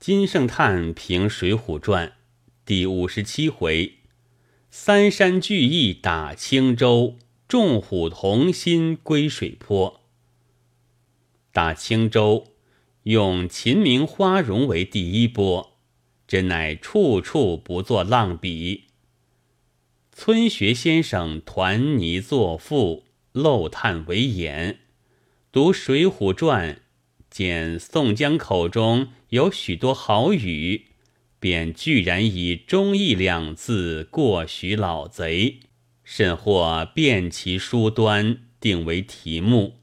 金圣叹评《水浒传》第五十七回：三山聚义打青州，众虎同心归水泊。打青州，用秦明花荣为第一波，真乃处处不作浪笔。村学先生团泥作赋，漏炭为眼。读《水浒传》，见宋江口中有许多好语，便居然以忠义两字过许老贼，甚或辨其书端，定为题目。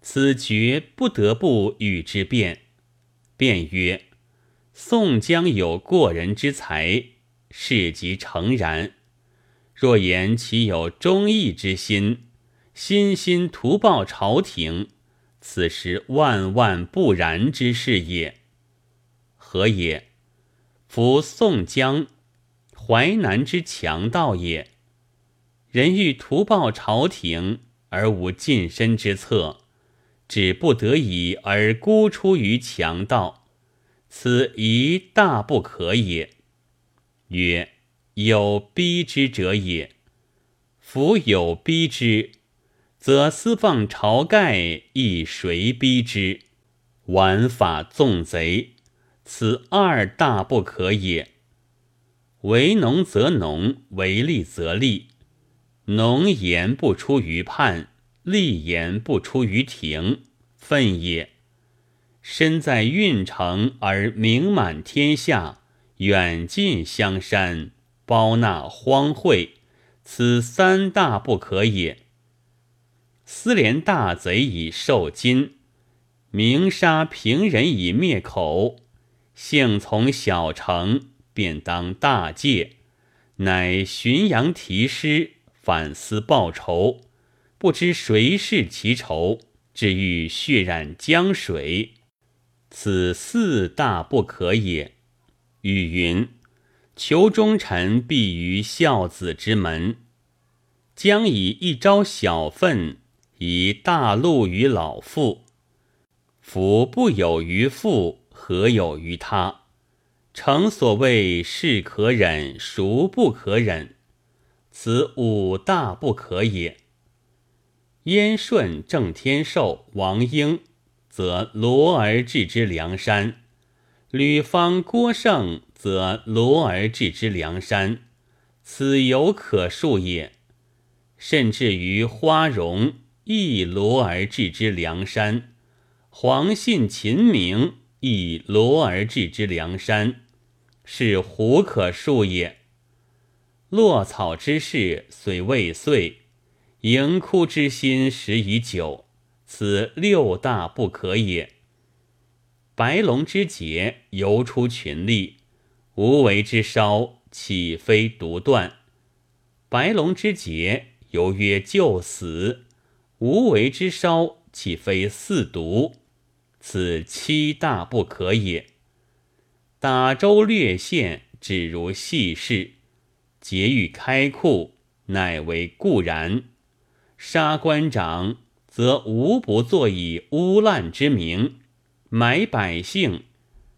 此绝不得不与之辩。辩曰：宋江有过人之才，事即诚然。若言其有忠义之心，心心图报朝廷。此时万万不然之事也。何也？夫宋江，淮南之强盗也。人欲图报朝廷，而无近身之策，只不得已而孤出于强盗，此一大不可也。曰：有逼之者也。夫有逼之。则私放晁盖，亦谁逼之？玩法纵贼，此二大不可也。为农则农，为利则利。农言不出于判，利言不出于庭，愤也。身在运城而名满天下，远近香山，包纳荒秽，此三大不可也。私连大贼以受金，明杀平人以灭口，幸从小成，便当大戒，乃浔阳题诗，反思报仇，不知谁是其仇，至欲血染江水，此四大不可也。语云：求忠臣必于孝子之门，将以一朝小愤。以大怒于老父，夫不有于父，何有于他？诚所谓是可忍，孰不可忍？此五大不可也。燕顺、郑天寿、王英，则罗而治之梁山；吕方、郭盛，则罗而治之梁山。此有可恕也。甚至于花荣。亦罗而治之梁山，黄信、秦明以罗而治之梁山，是胡可数也。落草之事虽未遂，盈枯之心时已久，此六大不可也。白龙之节犹出群力，无为之烧岂非独断？白龙之节犹曰救死。无为之烧，岂非四毒？此七大不可也。打州略县，只如细事；劫狱开库，乃为固然。杀官长，则无不作以污烂之名；买百姓，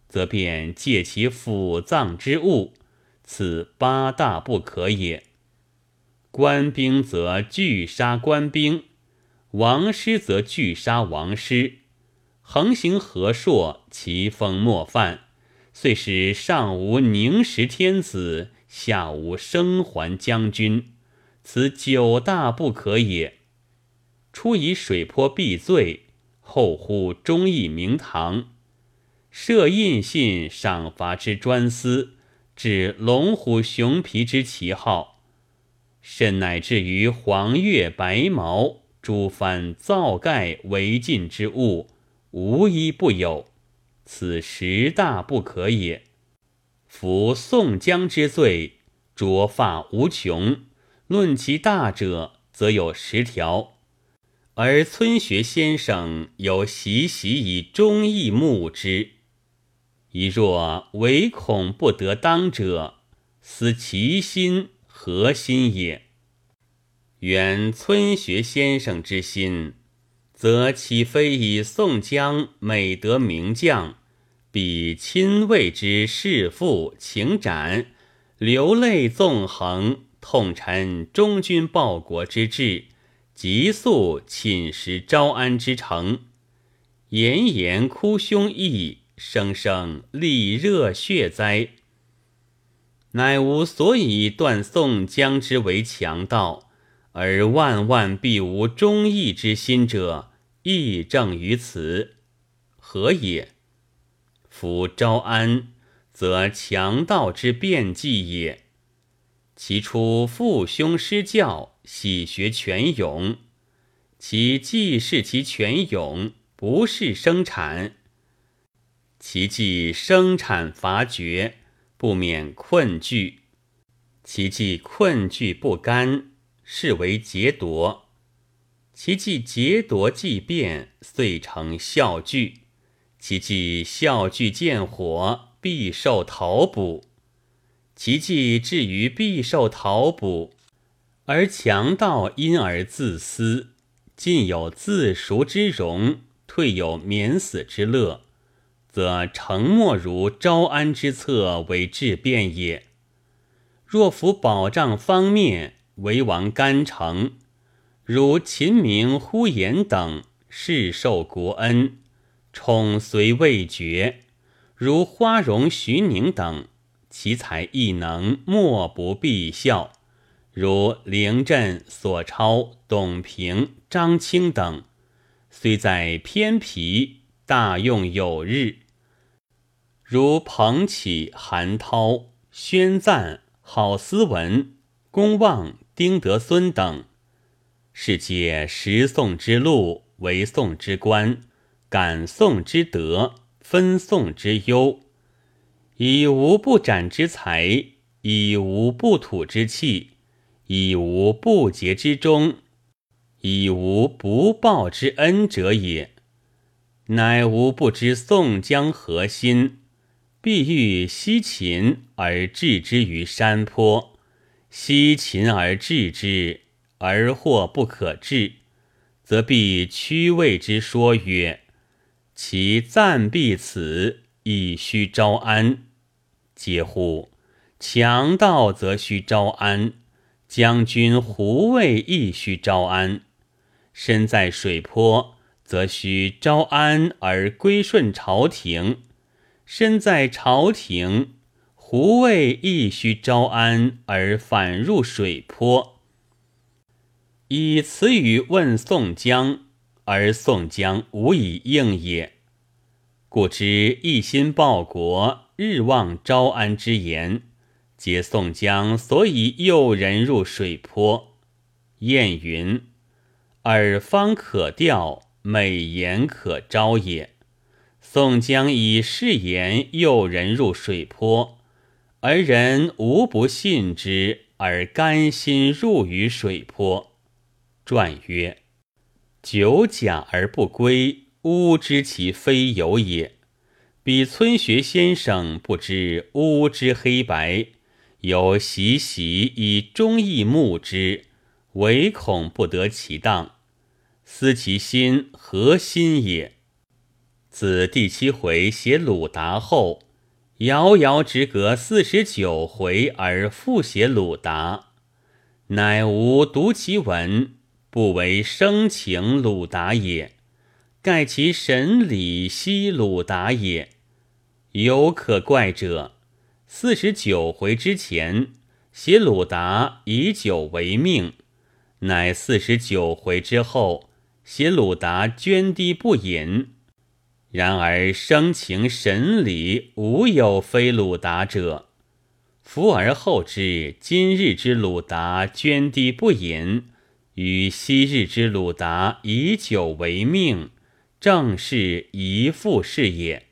则便借其腐葬之物。此八大不可也。官兵则拒杀官兵。王师则拒杀王师，横行河朔，其风莫犯。遂使上无宁时天子，下无生还将军，此九大不可也。初以水泊避罪，后呼忠义明堂，设印信赏罚之专司，置龙虎熊皮之旗号，甚乃至于黄月白毛。诸番造盖违禁之物，无一不有，此十大不可也。夫宋江之罪，着发无穷，论其大者，则有十条；而村学先生有习习以忠义目之，一若唯恐不得当者，思其心何心也？原村学先生之心，则岂非以宋江美德名将，比亲为之弑父情斩，流泪纵横，痛陈忠君报国之志，急速寝食招安之诚，炎炎哭胸臆，声声沥热血哉！乃吾所以断宋江之为强盗，而万万必无忠义之心者，亦正于此。何也？夫招安，则强盗之变计也。其出父兄师教，喜学泉涌；其既是其泉涌，不是生产；其既生产乏绝，不免困惧；其既困惧不甘，是为劫夺；其既劫夺既变，遂成笑惧。其既笑具见火，必受逃捕；其既至于必受逃捕，而强盗因而自私，尽有自赎之容，退有免死之乐，则诚莫如招安之策为治变也。若服保障方面，为王干城，如秦明、呼延等，世受国恩。宠虽未绝，如花荣、徐宁等，其才亦能莫不必效；如凌振、索超、董平、张清等，虽在偏僻，大用有日；如彭启、韩涛、宣赞、郝思文、公望、丁德孙等，是借识宋之路，为宋之官。感宋之德，分宋之忧，以无不斩之才，以无不吐之气，以无不竭之忠，以无不报之恩者也。乃无不知宋江何心，必欲西秦而置之于山坡，西秦而置之，而或不可治，则必屈谓之说曰。其暂避此，亦须招安。嗟乎！强盗则须招安，将军胡卫亦须招安。身在水泊，则须招安而归顺朝廷；身在朝廷，胡卫亦须招安而反入水泊。以此语问宋江。而宋江无以应也，故知一心报国、日望招安之言，皆宋江所以诱人入水泊。燕云：“耳方可钓，美言可招也。”宋江以誓言诱人入水泊，而人无不信之，而甘心入于水泊。传曰。久假而不归，吾知其非有也。彼村学先生不知吾之黑白，有习习以忠义目之，唯恐不得其当。思其心何心也？自第七回写鲁达后，遥遥只隔四十九回而复写鲁达，乃吾读其文。不为生情鲁达也，盖其神理悉鲁达也。有可怪者，四十九回之前写鲁达以酒为命，乃四十九回之后写鲁达涓滴不饮。然而生情神理无有非鲁达者。伏而后知今日之鲁达涓滴不饮。与昔日之鲁达以酒为命，正是一副是也。